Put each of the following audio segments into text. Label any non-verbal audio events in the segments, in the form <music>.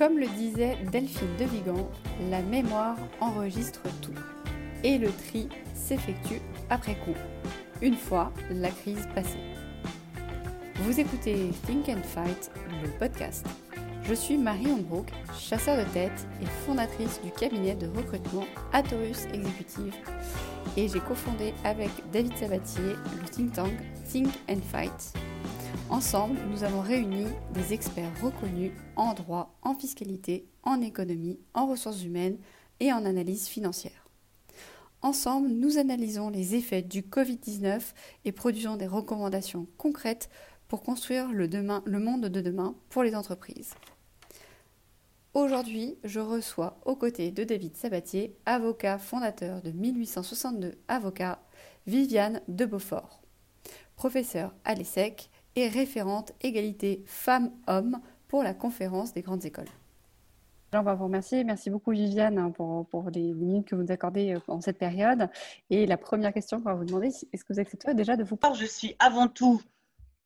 Comme le disait Delphine de Vigan, la mémoire enregistre tout et le tri s'effectue après coup, une fois la crise passée. Vous écoutez Think and Fight, le podcast. Je suis Marie Hombrook, chasseur de tête et fondatrice du cabinet de recrutement Atorus Executive et j'ai cofondé avec David Sabatier le think tank Think and Fight. Ensemble, nous avons réuni des experts reconnus en droit, en fiscalité, en économie, en ressources humaines et en analyse financière. Ensemble, nous analysons les effets du Covid-19 et produisons des recommandations concrètes pour construire le, monde de demain pour les entreprises. Aujourd'hui, je reçois aux côtés de David Sabatier, avocat fondateur de 1862 Avocats, Viviane de Beaufort, professeure à l'ESSEC et référente égalité femmes-hommes pour la conférence des grandes écoles. On va vous remercier. Merci beaucoup Viviane hein, pour, pour, les minutes que vous nous accordez euh, en cette période. Et la première question qu'on va vous demander, est-ce que vous acceptez déjà de vous parler Je suis avant tout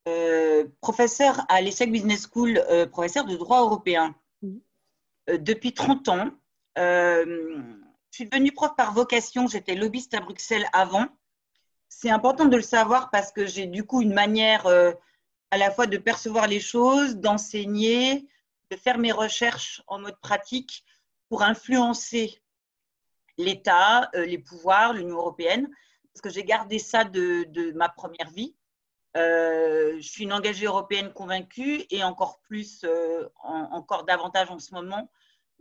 euh, professeur à l'ESSEC Business School, euh, professeur de droit européen depuis 30 ans. je suis devenue prof par vocation. J'étais lobbyiste à Bruxelles avant. C'est important de le savoir parce que j'ai du coup une manière à la fois de percevoir les choses, d'enseigner, de faire mes recherches en mode pratique pour influencer l'État, euh, les pouvoirs, l'Union européenne, parce que j'ai gardé ça de, ma première vie. Euh, je suis une engagée européenne convaincue et encore plus, euh, encore davantage en ce moment.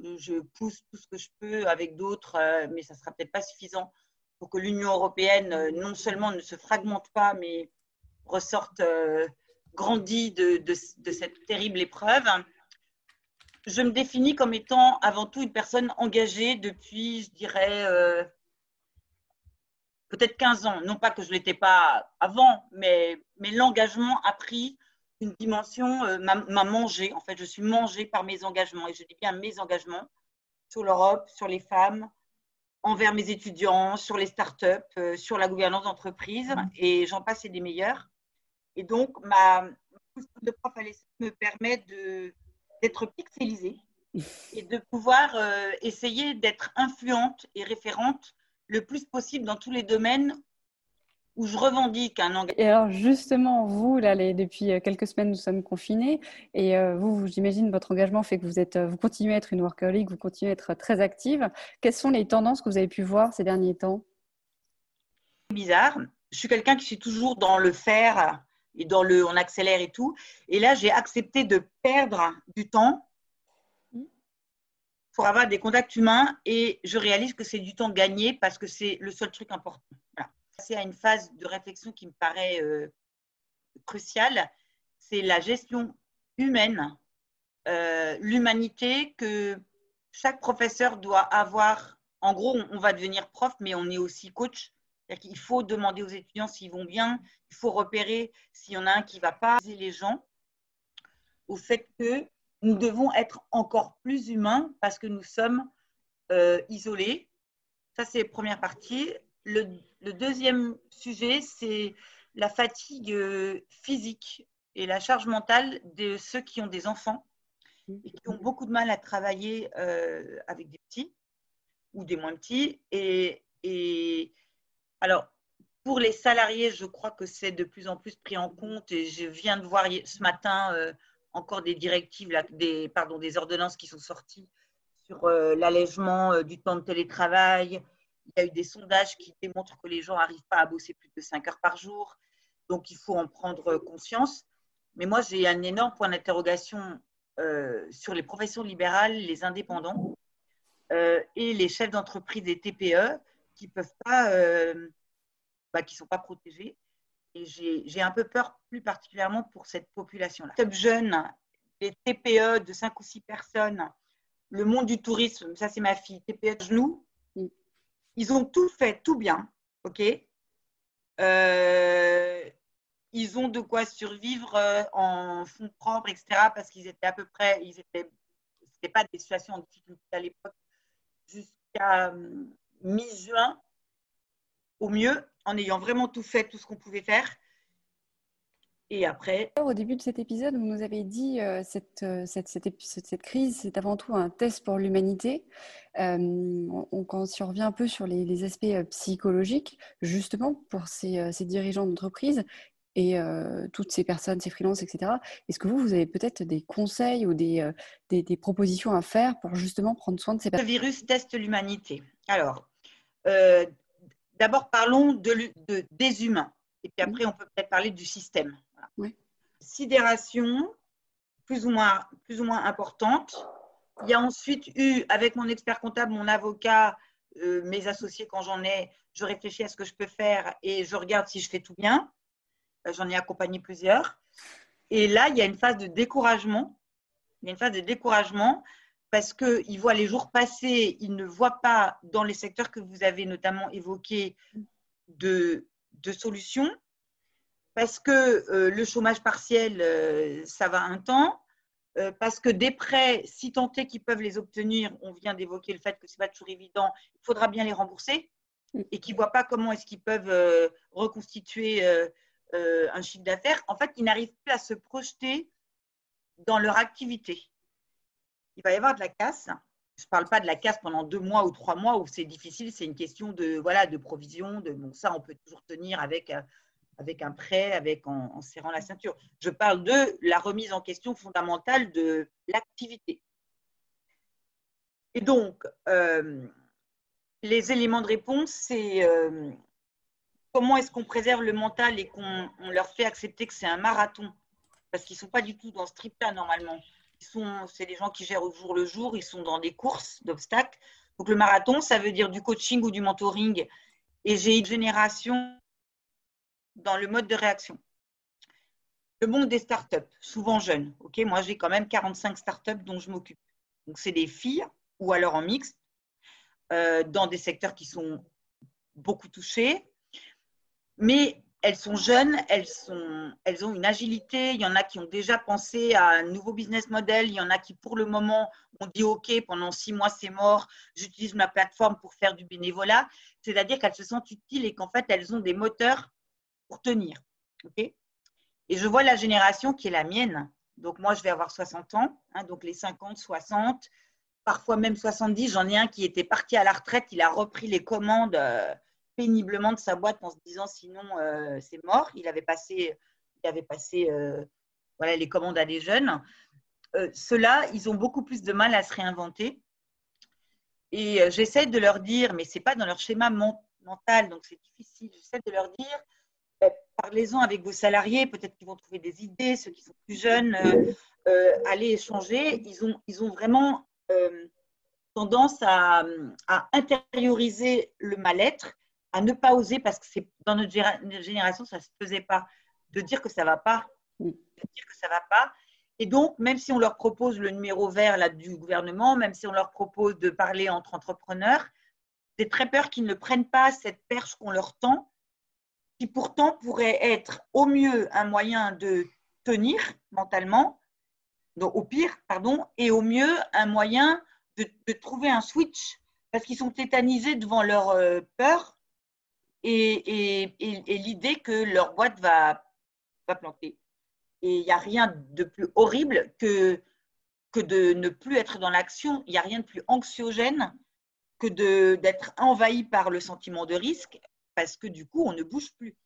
Je pousse tout ce que je peux avec d'autres, mais ça ne sera peut-être pas suffisant pour que l'Union européenne non seulement ne se fragmente pas, mais ressorte grandie de, de cette terrible épreuve je me définis comme étant avant tout une personne engagée depuis, je dirais, euh, peut-être 15 ans. Non pas que je ne l'étais pas avant, mais, mais l'engagement a pris une dimension, euh, m'a mangé. En fait, je suis mangée par mes engagements. Et je dis bien mes engagements sur l'Europe, sur les femmes, envers mes étudiants, sur les startups, euh, sur la gouvernance d'entreprise. Et j'en passe et des meilleurs. Et donc, ma de prof à me permet d'être pixelisée et de pouvoir euh, essayer d'être influente et référente le plus possible dans tous les domaines où je revendique un engagement. Et alors justement, vous, là, depuis euh, quelques semaines, nous sommes confinés, et euh, vous, j'imagine, votre engagement fait que vous, êtes, vous continuez à être une workaholic, vous continuez à être très active. Quelles sont les tendances que vous avez pu voir ces derniers temps? Bizarre. Je suis quelqu'un qui suis toujours dans le faire et dans le on accélère et tout. Et là, j'ai accepté de perdre du temps pour avoir des contacts humains et je réalise que c'est du temps gagné parce que c'est le seul truc important. C'est à une phase de réflexion qui me paraît euh, cruciale, c'est la gestion humaine, euh, l'humanité que chaque professeur doit avoir. En gros, on va devenir prof, mais on est aussi coach il faut demander aux étudiants s'ils vont bien, il faut repérer s'il y en a un qui ne va pas. Les gens au fait que nous devons être encore plus humains parce que nous sommes euh, isolés. Ça, c'est la première partie. Le, deuxième sujet, c'est la fatigue euh, physique et la charge mentale de ceux qui ont des enfants et qui ont beaucoup de mal à travailler euh, avec des petits ou des moins petits. Et, et alors, pour les salariés, je crois que c'est de plus en plus pris en compte et je viens de voir ce matin euh, encore des directives, des, des ordonnances qui sont sorties sur euh, l'allègement euh, du temps de télétravail. Il y a eu des sondages qui démontrent que les gens n'arrivent pas à bosser plus de 5 heures par jour. Donc, il faut en prendre conscience. Mais moi, j'ai un énorme point d'interrogation sur les professions libérales, les indépendants et les chefs d'entreprise et TPE qui peuvent pas, euh, bah, qui sont pas protégés. Et j'ai un peu peur, plus particulièrement pour cette population-là. Top jeunes, les TPE de 5 ou 6 personnes, le monde du tourisme, ça c'est ma fille, TPE de genoux, ils ont tout fait, tout bien, ok? Euh, Ils ont de quoi survivre euh, en fonds propres, etc. Parce qu'ils étaient à peu près, ils étaient, c'était pas des situations en difficulté à l'époque, jusqu'à mi-juin au mieux, en ayant vraiment tout fait, tout ce qu'on pouvait faire. Et après. Au début de cet épisode, vous nous avez dit que cette, cette, cette, crise, c'est avant tout un test pour l'humanité. on, on survient un peu sur les, les, aspects psychologiques, justement pour ces, ces dirigeants d'entreprise et toutes ces personnes, ces freelances, etc. Est-ce que vous, vous avez peut-être des conseils ou des, des, des, propositions à faire pour justement prendre soin de ces personnes Le virus teste l'humanité. Alors, euh, d'abord parlons de, de, des humains. Et puis après, on peut peut-être parler du système. Oui. Sidération, plus ou, moins, plus ou moins importante. Il y a ensuite eu, avec mon expert comptable, mon avocat, euh, mes associés quand j'en ai, je réfléchis à ce que je peux faire et je regarde si je fais tout bien. Euh, j'en ai accompagné plusieurs. Et là, il y a une phase de découragement. Il y a une phase de découragement parce qu'ils voient les jours passer, ils ne voient pas dans les secteurs que vous avez notamment évoqués de, solutions. Parce que euh, le chômage partiel, euh, ça va un temps. parce que des prêts, si tant est qu'ils peuvent les obtenir, on vient d'évoquer le fait que ce n'est pas toujours évident, il faudra bien les rembourser et qu'ils ne voient pas comment est-ce qu'ils peuvent reconstituer euh, un chiffre d'affaires, en fait, ils n'arrivent plus à se projeter dans leur activité. Il va y avoir de la casse. Je ne parle pas de la casse pendant deux mois ou trois mois où c'est difficile, c'est une question de, voilà, de provision. Bon, ça, on peut toujours tenir avec, euh, avec un prêt, avec, en, serrant la ceinture. Je parle de la remise en question fondamentale de l'activité. Et donc, euh, les éléments de réponse, c'est comment est-ce qu'on préserve le mental et qu'on leur fait accepter que c'est un marathon? Parce qu'ils ne sont pas du tout dans ce trip-là normalement. C'est des gens qui gèrent au jour le jour, ils sont dans des courses d'obstacles. Donc le marathon, ça veut dire du coaching ou du mentoring. Et j'ai une génération dans le mode de réaction. Le monde des startups, souvent jeunes. Ok, Moi, j'ai quand même 45 startups dont je m'occupe. Donc, c'est des filles ou alors en mixte, euh, dans des secteurs qui sont beaucoup touchés, mais elles sont jeunes, elles, sont, elles ont une agilité. Il y en a qui ont déjà pensé à un nouveau business model. Il y en a qui, pour le moment, ont dit OK, pendant six mois, c'est mort. J'utilise ma plateforme pour faire du bénévolat. C'est-à-dire qu'elles se sentent utiles et qu'en fait, elles ont des moteurs pour tenir. et je vois la génération qui est la mienne. Donc, moi, je vais avoir 60 ans. Hein, donc, les 50, 60, parfois même 70. J'en ai un qui était parti à la retraite. Il a repris les commandes. Euh, péniblement de sa boîte en se disant sinon euh, c'est mort. Il avait passé, il avait passé euh, voilà, les commandes à des jeunes. Euh, Ceux-là, ils ont beaucoup plus de mal à se réinventer. Et j'essaie de leur dire, mais ce n'est pas dans leur schéma mental, donc c'est difficile. J'essaie de leur dire, parlez-en avec vos salariés, peut-être qu'ils vont trouver des idées, ceux qui sont plus jeunes, allez échanger. Ils ont, ils ont vraiment tendance à, à, intérioriser le mal-être à ne pas oser, parce que c'est dans notre génération, ça ne se faisait pas, de dire que ça ne va pas, de dire que ça va pas. Et donc, même si on leur propose le numéro vert là, du gouvernement, même si on leur propose de parler entre entrepreneurs, j'ai très peur qu'ils ne prennent pas cette perche qu'on leur tend, qui pourtant pourrait être au mieux un moyen de tenir mentalement, donc au pire, pardon, et au mieux un moyen de, de trouver un switch, parce qu'ils sont tétanisés devant leur euh, peur et, l'idée que leur boîte va, va planter. Et il n'y a rien de plus horrible que, que de ne plus être dans l'action. Il n'y a rien de plus anxiogène que d'être envahi par le sentiment de risque parce que du coup, on ne bouge plus.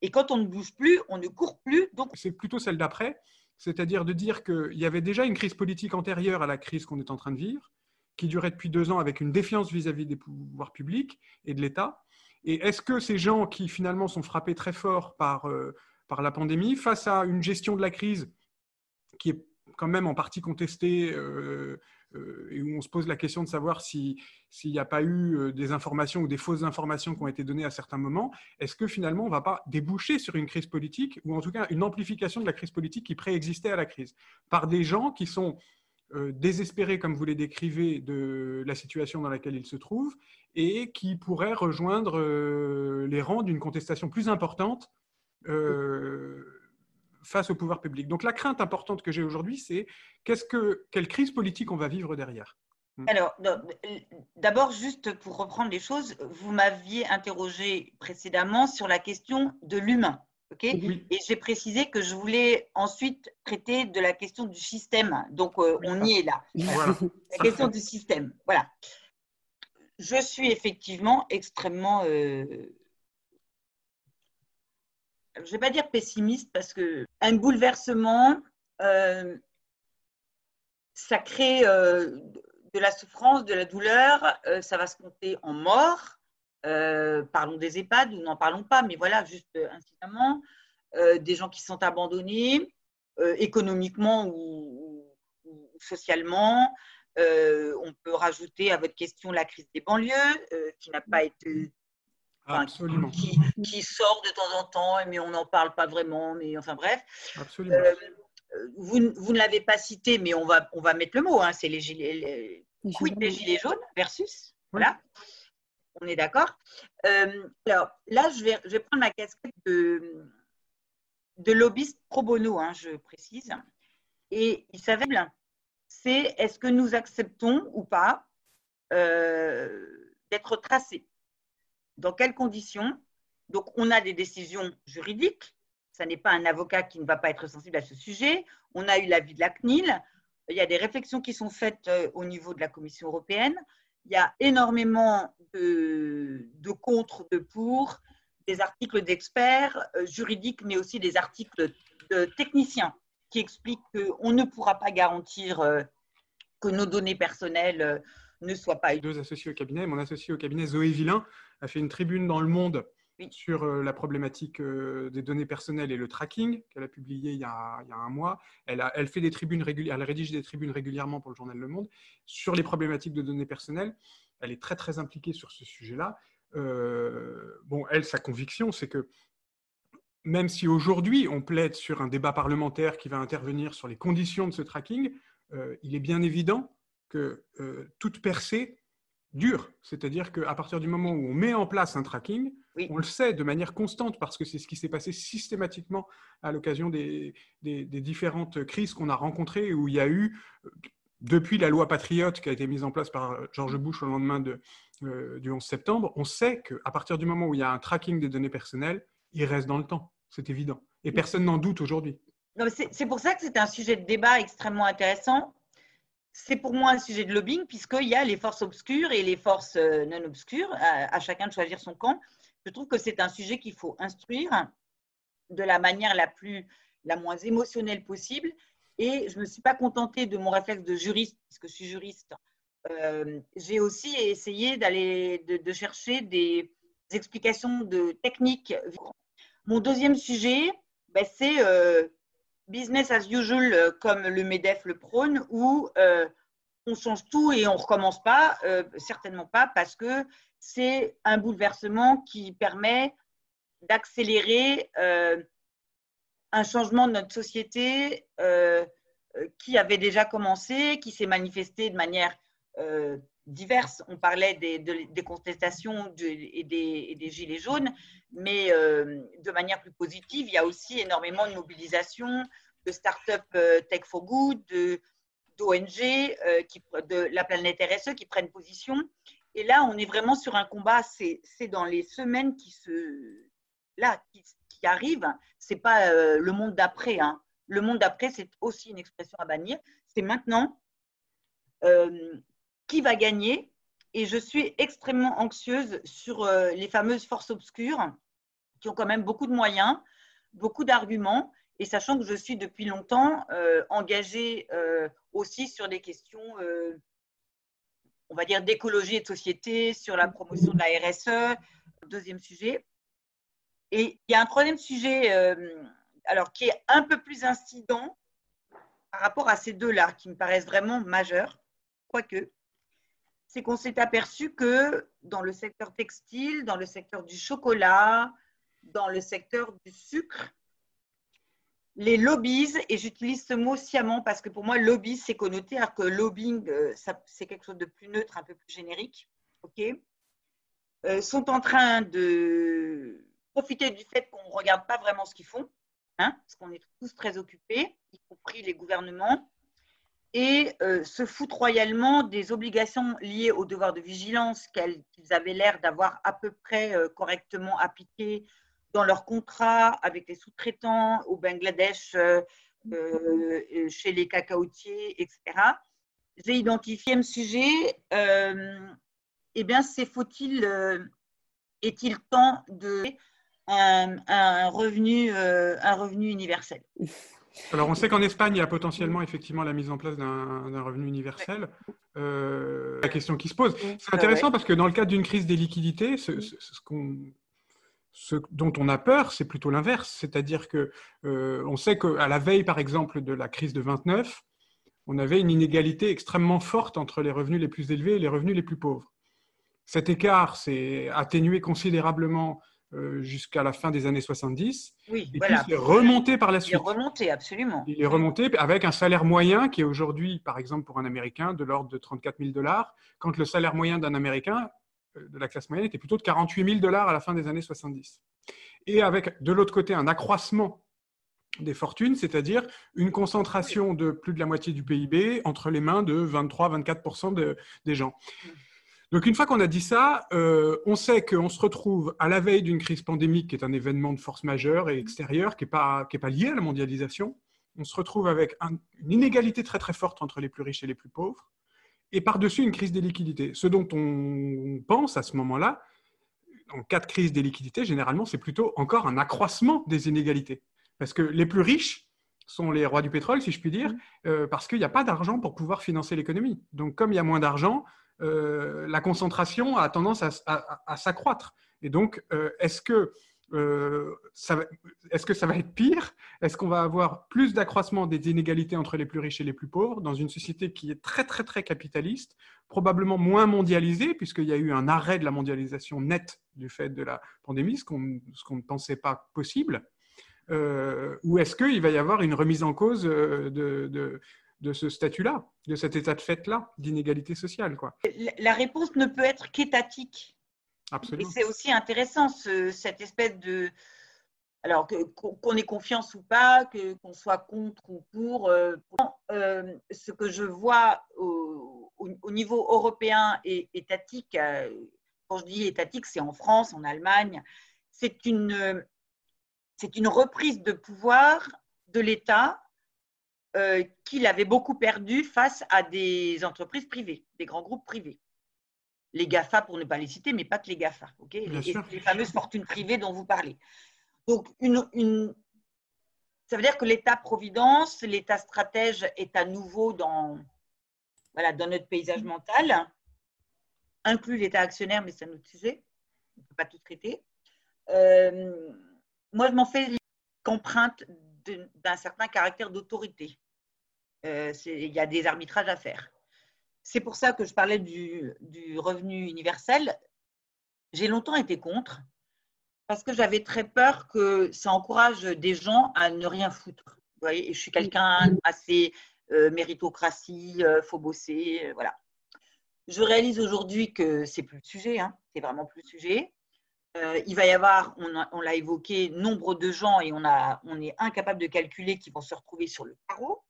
Et quand on ne bouge plus, on ne court plus. Donc... C'est plutôt celle d'après, c'est-à-dire de dire qu'il y avait déjà une crise politique antérieure à la crise qu'on est en train de vivre, qui durait depuis deux ans avec une défiance vis à -vis des pouvoirs publics et de l'État, et est-ce que ces gens qui finalement sont frappés très fort par, euh, par la pandémie, face à une gestion de la crise qui est quand même en partie contestée, euh, euh, et où on se pose la question de savoir s'il n'y a pas eu des informations ou des fausses informations qui ont été données à certains moments, est-ce que finalement on ne va pas déboucher sur une crise politique, ou en tout cas une amplification de la crise politique qui préexistait à la crise, par des gens qui sont désespérés, comme vous les décrivez, de la situation dans laquelle ils se trouvent, et qui pourrait rejoindre euh, les rangs d'une contestation plus importante euh, face au pouvoir public. Donc la crainte importante que j'ai aujourd'hui, c'est qu'est-ce que, quelle crise politique on va vivre derrière? Hmm. alors, d'abord, juste pour reprendre les choses, vous m'aviez interrogé précédemment sur la question de l'humain. Et j'ai précisé que je voulais ensuite traiter de la question du système. Donc, euh, on y est là. La <laughs> question du système. Voilà. Je suis effectivement extrêmement. Euh, je ne vais pas dire pessimiste parce que un bouleversement, euh, ça crée de la souffrance, de la douleur, ça va se compter en mort. Euh, parlons des EHPAD, nous n'en parlons pas, mais voilà, juste euh, incidemment, euh, des gens qui sont abandonnés économiquement ou, socialement. on peut rajouter à votre question la crise des banlieues, qui n'a pas été qui, qui, sort de temps en temps, mais on n'en parle pas vraiment. Mais enfin bref. Absolument. vous, vous, ne l'avez pas cité, mais on va, on va mettre le mot. Hein, c'est les gilets, les, les gilets jaunes versus. Voilà on est d'accord. Euh, alors là, je vais, prendre ma casquette de, de lobbyiste pro bono, hein, je précise. Et il s'avère, c'est est-ce que nous acceptons ou pas euh, d'être tracés? Dans quelles conditions? Donc, on a des décisions juridiques. Ça n'est pas un avocat qui ne va pas être sensible à ce sujet. On a eu l'avis de la CNIL. Il y a des réflexions qui sont faites euh, au niveau de la Commission européenne il y a énormément de, contre, de pour, des articles d'experts euh, juridiques, mais aussi des articles de techniciens qui expliquent qu'on ne pourra pas garantir euh, que nos données personnelles euh, ne soient pas. Deux associés au cabinet. Mon associé au cabinet, Zoé Villain, a fait une tribune dans Le Monde sur euh, la problématique euh, des données personnelles et le tracking qu'elle a publié il y a, un mois. Elle, fait des tribunes régulières, elle rédige des tribunes régulièrement pour le journal Le Monde sur les problématiques de données personnelles. Elle est très très impliquée sur ce sujet-là. Euh, bon, elle, sa conviction, c'est que même si aujourd'hui on plaide sur un débat parlementaire qui va intervenir sur les conditions de ce tracking, il est bien évident que toute percée dure. C'est-à-dire qu'à partir du moment où on met en place un tracking, on le sait de manière constante parce que c'est ce qui s'est passé systématiquement à l'occasion des, différentes crises qu'on a rencontrées où il y a eu, depuis la loi Patriote qui a été mise en place par George Bush au lendemain euh, du 11 septembre, on sait qu'à partir du moment où il y a un tracking des données personnelles, il reste dans le temps. C'est évident. Et personne n'en doute aujourd'hui. C'est pour ça que c'est un sujet de débat extrêmement intéressant c'est pour moi un sujet de lobbying puisqu'il y a les forces obscures et les forces euh, non obscures, à, chacun de choisir son camp. Je trouve que c'est un sujet qu'il faut instruire de la manière la plus, la moins émotionnelle possible. Et je ne me suis pas contentée de mon réflexe de juriste, puisque je suis juriste. Euh, j'ai aussi essayé d'aller de, chercher des, explications de techniques. Mon deuxième sujet, ben, c'est euh, business as usual euh, comme le MEDEF le prône, où euh, on change tout et on ne recommence pas, euh, certainement pas, parce que c'est un bouleversement qui permet d'accélérer un changement de notre société qui avait déjà commencé, qui s'est manifesté de manière diverse. On parlait des, contestations et, des, gilets jaunes, mais de manière plus positive, il y a aussi énormément de mobilisation de start-up euh, Tech for Good, d'ONG, euh, de la planète RSE qui prennent position. Et là, on est vraiment sur un combat. C'est dans les semaines qui se là qui, qui. C'est pas euh, le monde d'après. Hein. Le monde d'après, c'est aussi une expression à bannir. C'est maintenant qui va gagner. Et je suis extrêmement anxieuse sur les fameuses forces obscures qui ont quand même beaucoup de moyens, beaucoup d'arguments et sachant que je suis depuis longtemps euh, engagée euh, aussi sur des questions, euh, on va dire, d'écologie et de société, sur la promotion de la RSE, deuxième sujet. Et il y a un troisième sujet, alors qui est un peu plus incident par rapport à ces deux-là, qui me paraissent vraiment majeurs, quoique, c'est qu'on s'est aperçu que dans le secteur textile, dans le secteur du chocolat, dans le secteur du sucre, les lobbies, et j'utilise ce mot sciemment parce que pour moi, lobby, c'est connoté, alors que lobbying, euh, c'est quelque chose de plus neutre, un peu plus générique, euh, sont en train de profiter du fait qu'on ne regarde pas vraiment ce qu'ils font, hein, parce qu'on est tous très occupés, y compris les gouvernements, et euh, se foutent royalement des obligations liées au devoir de vigilance qu'ils avaient l'air d'avoir à peu près correctement appliquées dans leurs contrats avec les sous-traitants au Bangladesh, chez les cacaotiers, etc. J'ai identifié un sujet. eh bien, c'est faut-il, est-il temps de un, revenu, un revenu universel? Alors, on sait qu'en Espagne, il y a potentiellement effectivement la mise en place d'un revenu universel. Euh, la question qui se pose. C'est intéressant parce que dans le cadre d'une crise des liquidités, ce, ce, dont on a peur, c'est plutôt l'inverse. C'est-à-dire que euh, on sait qu'à la veille, par exemple, de la crise de 29, on avait une inégalité extrêmement forte entre les revenus les plus élevés et les revenus les plus pauvres. Cet écart s'est atténué considérablement euh, jusqu'à la fin des années 70. Oui, et puis il est remonté par la suite. Il est remonté, absolument. Il est remonté avec un salaire moyen qui est aujourd'hui, par exemple, pour un Américain, de l'ordre de 34 000 dollars, quand le salaire moyen d'un Américain de la classe moyenne était plutôt de 48 000 dollars à la fin des années 70. Et avec, de l'autre côté, un accroissement des fortunes, c'est-à-dire une concentration de plus de la moitié du PIB entre les mains de 23-24% des gens. Donc une fois qu'on a dit ça, euh, on sait qu'on se retrouve à la veille d'une crise pandémique qui est un événement de force majeure et extérieur, qui n'est pas, pas lié à la mondialisation. On se retrouve avec une inégalité très très forte entre les plus riches et les plus pauvres, et par-dessus une crise des liquidités. Ce dont on pense à ce moment-là, en cas de crise des liquidités, généralement, c'est plutôt encore un accroissement des inégalités. Parce que les plus riches sont les rois du pétrole, si je puis dire, euh, parce qu'il n'y a pas d'argent pour pouvoir financer l'économie. Donc comme il y a moins d'argent, euh, la concentration a tendance à, s'accroître. Et donc, euh, est-ce que, euh, est-ce que ça va être pire? Est-ce qu'on va avoir plus d'accroissement des inégalités entre les plus riches et les plus pauvres dans une société qui est très, très, très capitaliste, probablement moins mondialisée, puisqu'il y a eu un arrêt de la mondialisation nette du fait de la pandémie, ce qu'on, ne pensait pas possible ou est-ce qu'il va y avoir une remise en cause de, de ce statut-là, de cet état de fait-là, d'inégalité sociale. La réponse ne peut être qu'étatique. Et c'est aussi intéressant, cette espèce de... Alors, qu'on ait confiance ou pas, qu'on soit contre ou pour, euh, euh, ce que je vois au, niveau européen et étatique, euh, quand je dis étatique, c'est en France, en Allemagne, c'est une, reprise de pouvoir de l'État qu'il avait beaucoup perdu face à des entreprises privées, des grands groupes privés. Les GAFA, pour ne pas les citer, mais pas que les GAFA, ok? Les, fameuses fortunes privées dont vous parlez. Donc, une, ça veut dire que l'État-providence, l'État stratège est à nouveau dans, voilà, dans notre paysage mental, inclut l'État actionnaire, mais c'est un autre sujet, on ne peut pas tout traiter. Euh, moi, je m'en fais qu'empreinte d'un certain caractère d'autorité. Euh, il y a des arbitrages à faire. C'est pour ça que je parlais du, revenu universel. J'ai longtemps été contre parce que j'avais très peur que ça encourage des gens à ne rien foutre. Je suis quelqu'un assez euh, méritocratie, euh, faut bosser, voilà. Je réalise aujourd'hui que c'est plus le sujet, hein, c'est vraiment plus le sujet. il va y avoir, on, l'a évoqué, nombre de gens et on, on est incapable de calculer qui vont se retrouver sur le carreau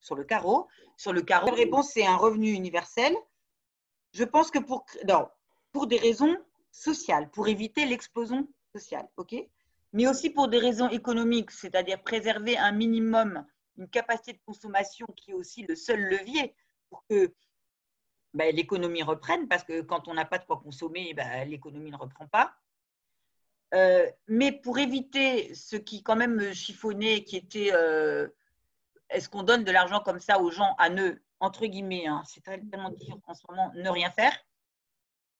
sur le carreau. Sur le carreau, la réponse, c'est un revenu universel. Je pense que pour, pour des raisons sociales, pour éviter l'explosion sociale, ok? Mais aussi pour des raisons économiques, c'est-à-dire préserver un minimum, une capacité de consommation qui est aussi le seul levier pour que ben, l'économie reprenne, parce que quand on n'a pas de quoi consommer, ben, l'économie ne reprend pas. Euh, mais pour éviter ce qui quand même me chiffonnait, qui était euh, est-ce qu'on donne de l'argent comme ça aux gens à ne, entre guillemets, hein, c'est tellement dur en ce moment, ne rien faire?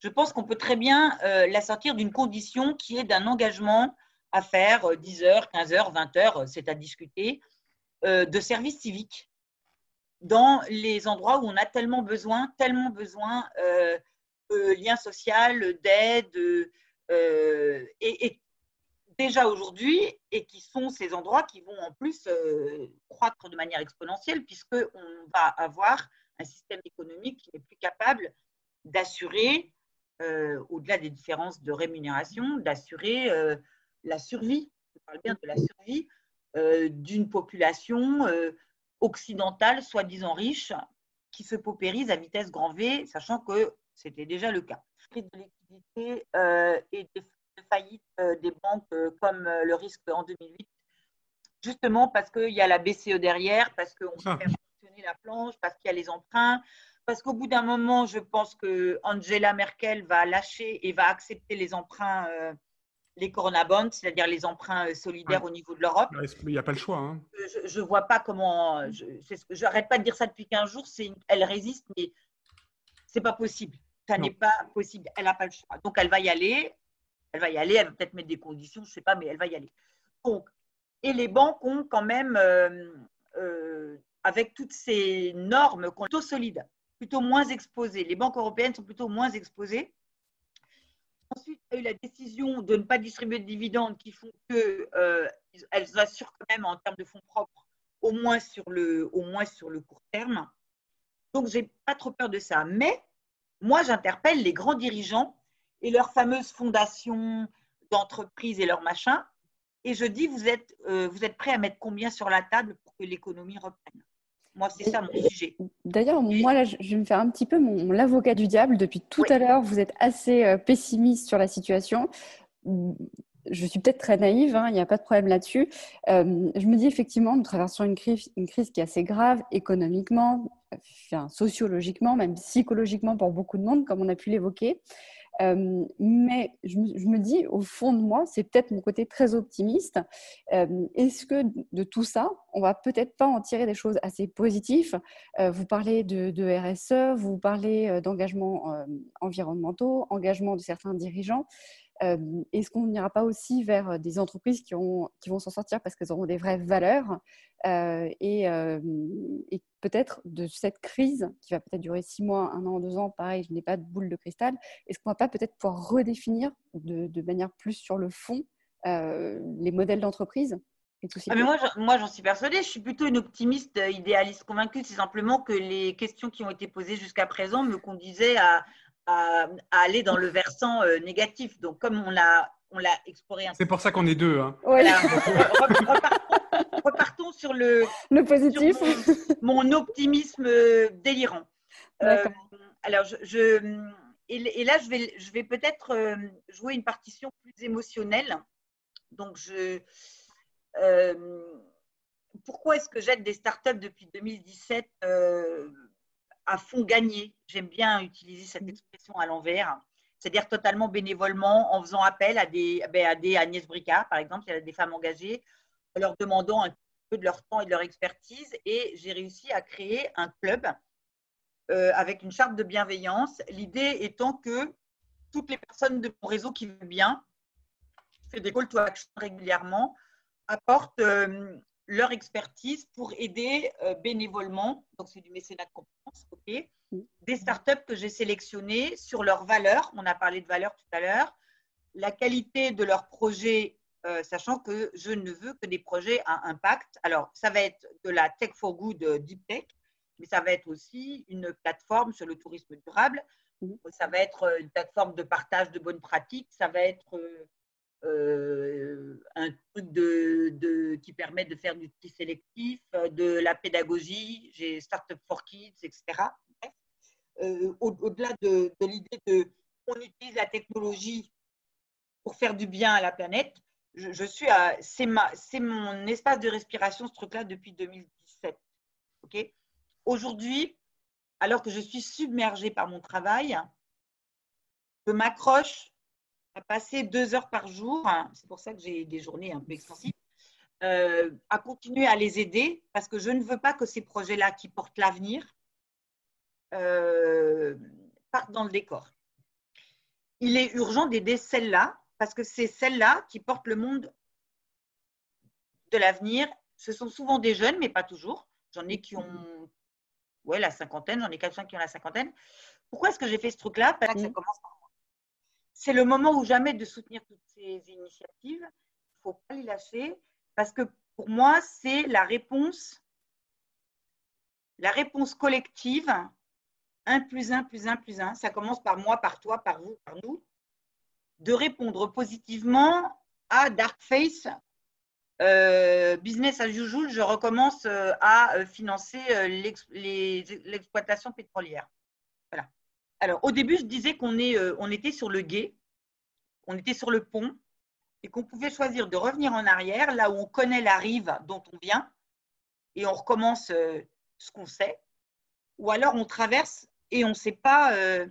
Je pense qu'on peut très bien euh, la sortir d'une condition qui est d'un engagement à faire 10 euh, heures, 15 heures, 20 heures, euh, c'est à discuter, de service civique dans les endroits où on a tellement besoin, tellement besoin de lien social, d'aide, et, et, déjà aujourd'hui et qui sont ces endroits qui vont en plus euh, croître de manière exponentielle puisqu'on va avoir un système économique qui n'est plus capable d'assurer, euh, au-delà des différences de rémunération, d'assurer euh, la survie, de la survie d'une population occidentale, soi-disant riche, qui se paupérise à vitesse grand V, sachant que c'était déjà le cas. Faillite des banques comme le risque en 2008, justement parce qu'il y a la BCE derrière, parce qu'on peut faire fonctionner la planche, parce qu'il y a les emprunts, parce qu'au bout d'un moment, je pense que Angela Merkel va lâcher et va accepter les emprunts, euh, les Corona Bonds, c'est-à-dire les emprunts euh, solidaires au niveau de l'Europe. Il n'y a pas le choix. Hein. Je ne vois pas comment. Je n'arrête pas de dire ça depuis 15 jours. Elle résiste, mais c'est pas possible. Ça n'est pas possible. Elle n'a pas le choix. Donc, elle va y aller. Elle va y aller. Elle va peut-être mettre des conditions, je ne sais pas, mais elle va y aller. Donc, et les banques ont quand même, euh, avec toutes ces normes, plutôt solides plutôt moins exposées. Les banques européennes sont plutôt moins exposées. Ensuite, il y a eu la décision de ne pas distribuer de dividendes qui font qu'elles euh, assurent quand même en termes de fonds propres, au moins sur le, au moins sur le court terme. Donc, je n'ai pas trop peur de ça. Mais moi, j'interpelle les grands dirigeants et leurs fameuses fondations d'entreprises et leurs machins. Et je dis, vous êtes, euh, vous êtes prêts à mettre combien sur la table pour que l'économie reprenne? Moi, c'est ça mon sujet. D'ailleurs, moi, là, je vais me faire un petit peu mon, l'avocat du diable. Depuis tout à l'heure, vous êtes assez euh, pessimiste sur la situation. Je suis peut-être très naïve, hein, il n'y a pas de problème là-dessus. Euh, je me dis effectivement, nous traversons une crise, une crise qui est assez grave économiquement, enfin, sociologiquement, même psychologiquement pour beaucoup de monde, comme on a pu l'évoquer. Euh, mais je me, dis, au fond de moi, c'est peut-être mon côté très optimiste. Euh, est-ce que de tout ça, on va peut-être pas en tirer des choses assez positives? Euh, Vous parlez de, RSE, vous parlez d'engagement environnementaux, engagement de certains dirigeants. Est-ce qu'on n'ira pas aussi vers des entreprises qui, ont, qui vont s'en sortir parce qu'elles auront des vraies valeurs et, et peut-être de cette crise qui va peut-être durer six mois, un an, deux ans, pareil, je n'ai pas de boule de cristal, est-ce qu'on va pas peut-être pouvoir redéfinir de, de, manière plus sur le fond les modèles d'entreprise ah, mais moi, moi, j'en suis persuadée. Je suis plutôt une optimiste idéaliste convaincue. C'est simplement que les questions qui ont été posées jusqu'à présent me conduisaient à, à, aller dans le versant euh, négatif. Donc, comme on l'a on l'a exploré C'est pour ça qu'on est deux. Hein. repartons, sur le, le positif. mon, optimisme euh, délirant. Euh, alors, je, et, là, je vais, je vais peut-être jouer une partition plus émotionnelle. Donc, je, pourquoi est-ce que j'aide des startups depuis 2017 à fond gagné. J'aime bien utiliser cette mm. expression à l'envers. C'est-à-dire totalement bénévolement, en faisant appel à des, ben, à des Agnès Bricard, par exemple, il y a des femmes engagées, en leur demandant un peu de leur temps et de leur expertise. Et j'ai réussi à créer un club euh, avec une charte de bienveillance. L'idée étant que toutes les personnes de mon réseau qui veulent bien, fait des call to action régulièrement, apportent euh, leur expertise pour aider euh, bénévolement, donc c'est du mécénat de compétences, ok, des startups que j'ai sélectionnées sur leurs valeurs. On a parlé de valeurs tout à l'heure, la qualité de leurs projets, euh, sachant que je ne veux que des projets à impact. Alors, ça va être de la tech for good euh, deep tech, mais ça va être aussi une plateforme sur le tourisme durable. Ça va être une plateforme de partage de bonnes pratiques. Ça va être euh, un truc de, qui permet de faire du tri sélectif, euh, de la pédagogie, j'ai Startup for Kids, etc. Euh, au-delà de, l'idée de on utilise la technologie pour faire du bien à la planète, je, suis à, c'est, c'est mon espace de respiration ce truc-là depuis 2017. Ok? Aujourd'hui, alors que je suis submergée par mon travail, je m'accroche à passer deux heures par jour, hein, c'est pour ça que j'ai des journées un peu extensives, euh, à continuer à les aider parce que je ne veux pas que ces projets-là qui portent l'avenir euh, partent dans le décor. Il est urgent d'aider celles-là parce que c'est celles-là qui portent le monde de l'avenir. Ce sont souvent des jeunes, mais pas toujours. J'en ai qui ont ouais, la cinquantaine, j'en ai quelques-uns qui ont la cinquantaine. Pourquoi est-ce que j'ai fait ce truc-là? Parce que ça commence par c'est le moment ou jamais de soutenir toutes ces initiatives. Il ne faut pas les lâcher parce que pour moi, c'est la réponse, la réponse collective, 1 plus 1 plus 1 plus 1. Ça commence par moi, par toi, par vous, par nous, de répondre positivement à Darkface. Euh, business as usual, je recommence euh, à euh, financer l'exploitation pétrolière. Alors, au début, je disais qu'on euh, était sur le guet. on était sur le pont et qu'on pouvait choisir de revenir en arrière, là où on connaît la rive dont on vient, et on recommence euh, ce qu'on sait, ou alors on traverse et on ne sait pas, euh,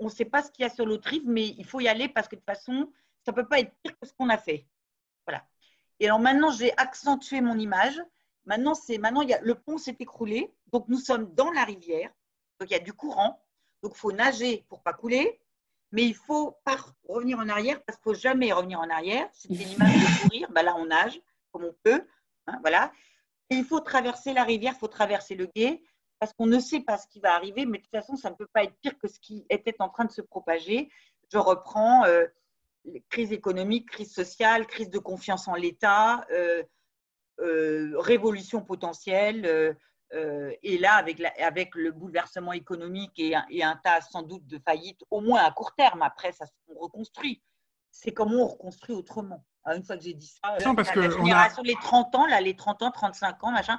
on sait pas ce qu'il y a sur l'autre rive, mais il faut y aller parce que de toute façon, ça ne peut pas être pire que ce qu'on a fait. Voilà. Et alors maintenant, j'ai accentué mon image. Maintenant, c'est maintenant y a, le pont s'est écroulé, donc nous sommes dans la rivière, donc il y a du courant, donc il faut nager pour pas couler, mais il faut pas revenir en arrière parce qu'il faut jamais revenir en arrière. C'était l'image de courir, bah là on nage comme on peut, hein, voilà. Il faut traverser la rivière, il faut traverser le gué parce qu'on ne sait pas ce qui va arriver, mais de toute façon ça ne peut pas être pire que ce qui était en train de se propager. Je reprends. Euh, crise économique, crise sociale, crise de confiance en l'État, euh, euh, révolution potentielle. Euh, et là, avec, avec, le bouleversement économique et un, tas sans doute de faillites, au moins à court terme, après, ça se reconstruit. C'est comment on reconstruit autrement. Ah, une fois que j'ai dit ça, parce la, génération, les 30 ans, là, les 30 ans, 35 ans, machin,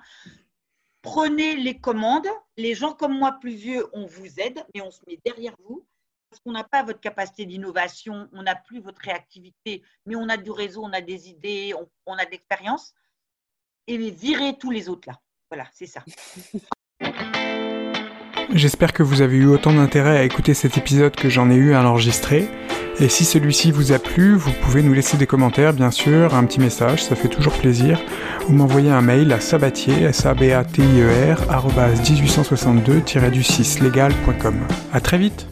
prenez les commandes. Les gens comme moi, plus vieux, on vous aide, mais on se met derrière vous parce qu'on n'a pas votre capacité d'innovation, on n'a plus votre réactivité, mais on a du réseau, on a des idées, on, a de l'expérience. Et virez tous les autres là. Voilà, c'est ça. J'espère que vous avez eu autant d'intérêt à écouter cet épisode que j'en ai eu à l'enregistrer. Et si celui-ci vous a plu, vous pouvez nous laisser des commentaires, bien sûr, un petit message, ça fait toujours plaisir. Ou m'envoyer un mail à sabatier, s a b a t i e r 1862-du6legal.com. À très vite